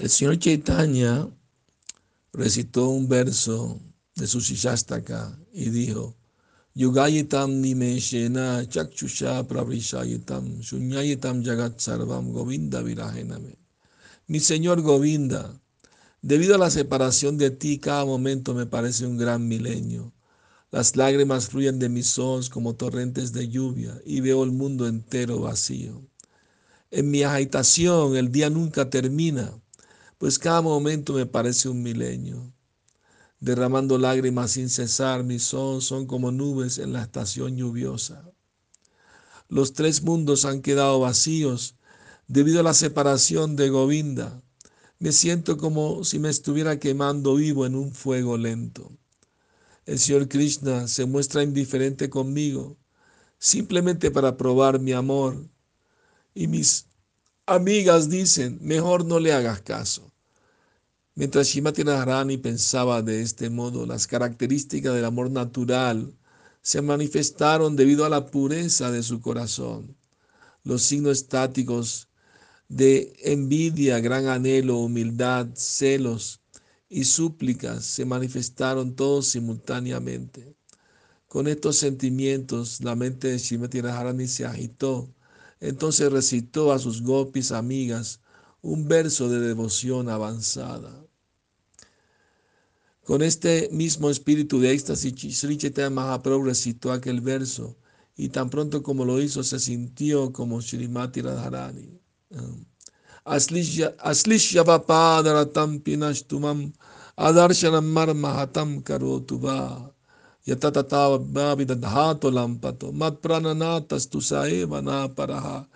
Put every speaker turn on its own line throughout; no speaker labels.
El señor Chaitanya recitó un verso de su Shishastaka y dijo, Yugayitam nimeshena chakchusha pravrishayitam shunyayitam jagat sarvam govinda virajename. Mi señor Govinda, debido a la separación de ti, cada momento me parece un gran milenio. Las lágrimas fluyen de mis ojos como torrentes de lluvia y veo el mundo entero vacío. En mi agitación el día nunca termina pues cada momento me parece un milenio. Derramando lágrimas sin cesar, mis ojos son como nubes en la estación lluviosa. Los tres mundos han quedado vacíos debido a la separación de Govinda. Me siento como si me estuviera quemando vivo en un fuego lento. El Señor Krishna se muestra indiferente conmigo, simplemente para probar mi amor. Y mis amigas dicen, mejor no le hagas caso. Mientras Shimati Radharani pensaba de este modo, las características del amor natural se manifestaron debido a la pureza de su corazón. Los signos estáticos de envidia, gran anhelo, humildad, celos y súplicas se manifestaron todos simultáneamente. Con estos sentimientos, la mente de Shimati Radharani se agitó. Entonces recitó a sus gopis amigas un verso de devoción avanzada. Con este mismo espíritu de éxtasis, Sri Chaitanya Mahaprabhu recitó aquel verso y tan pronto como lo hizo se sintió como Srimati Radharani. Aslishya papadaratam pinashtumam adarshanam marmahatam karotuva yatatatava vidadhato lampato mat prananatas tu saeva paraha.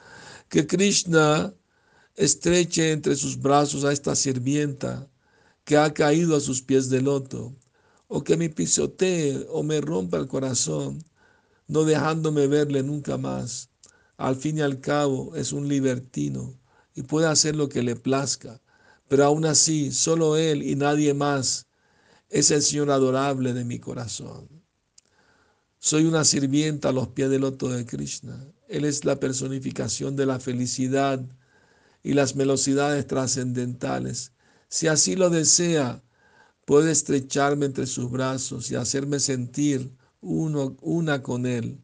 Que Krishna estreche entre sus brazos a esta sirvienta que ha caído a sus pies de loto, o que me pisotee o me rompa el corazón, no dejándome verle nunca más. Al fin y al cabo es un libertino y puede hacer lo que le plazca, pero aún así solo él y nadie más es el Señor adorable de mi corazón. Soy una sirvienta a los pies del loto de Krishna. Él es la personificación de la felicidad y las velocidades trascendentales si así lo desea, puede estrecharme entre sus brazos y hacerme sentir uno, una con Él.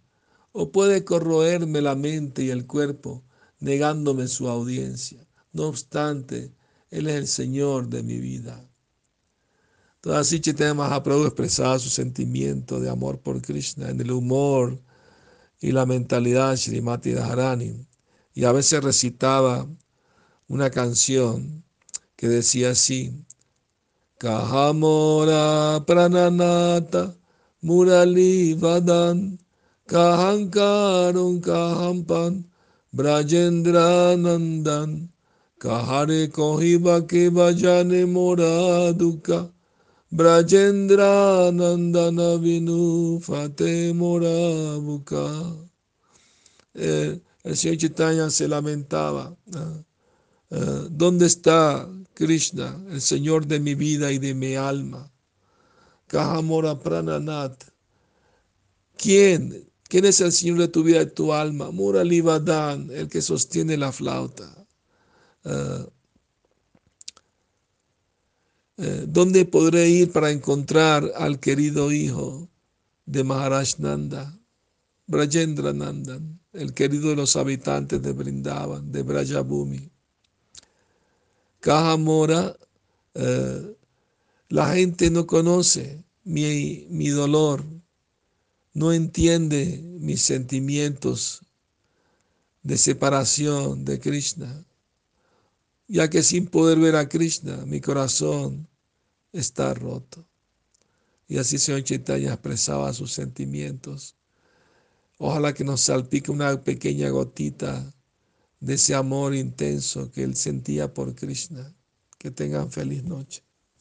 O puede corroerme la mente y el cuerpo, negándome su audiencia. No obstante, Él es el Señor de mi vida. Toda así Chaitanya Mahaprabhu expresaba su sentimiento de amor por Krishna en el humor y la mentalidad de Srimati Dharani. Y a veces recitaba una canción que decía así, Kahamora prananata murali vadan kahankaron kahampan brajendra nandan kahare kohiba ke vajane moraduka brajendra nandana vinu fate morabuka eh, el señor Chaitanya se lamentaba. ¿Dónde está Krishna, el Señor de mi vida y de mi alma. Kahamora Prananat. ¿Quién? ¿Quién es el Señor de tu vida y tu alma? Muralivadan, el que sostiene la flauta. Eh, eh, ¿Dónde podré ir para encontrar al querido hijo de Maharaj Nanda? Brajendra Nandan, el querido de los habitantes de Brindavan, de Brajabhumi. Caja Mora, eh, la gente no conoce mi, mi dolor, no entiende mis sentimientos de separación de Krishna, ya que sin poder ver a Krishna, mi corazón está roto. Y así Señor Chaitanya expresaba sus sentimientos. Ojalá que nos salpique una pequeña gotita de ese amor intenso que él sentía por Krishna. Que tengan feliz noche.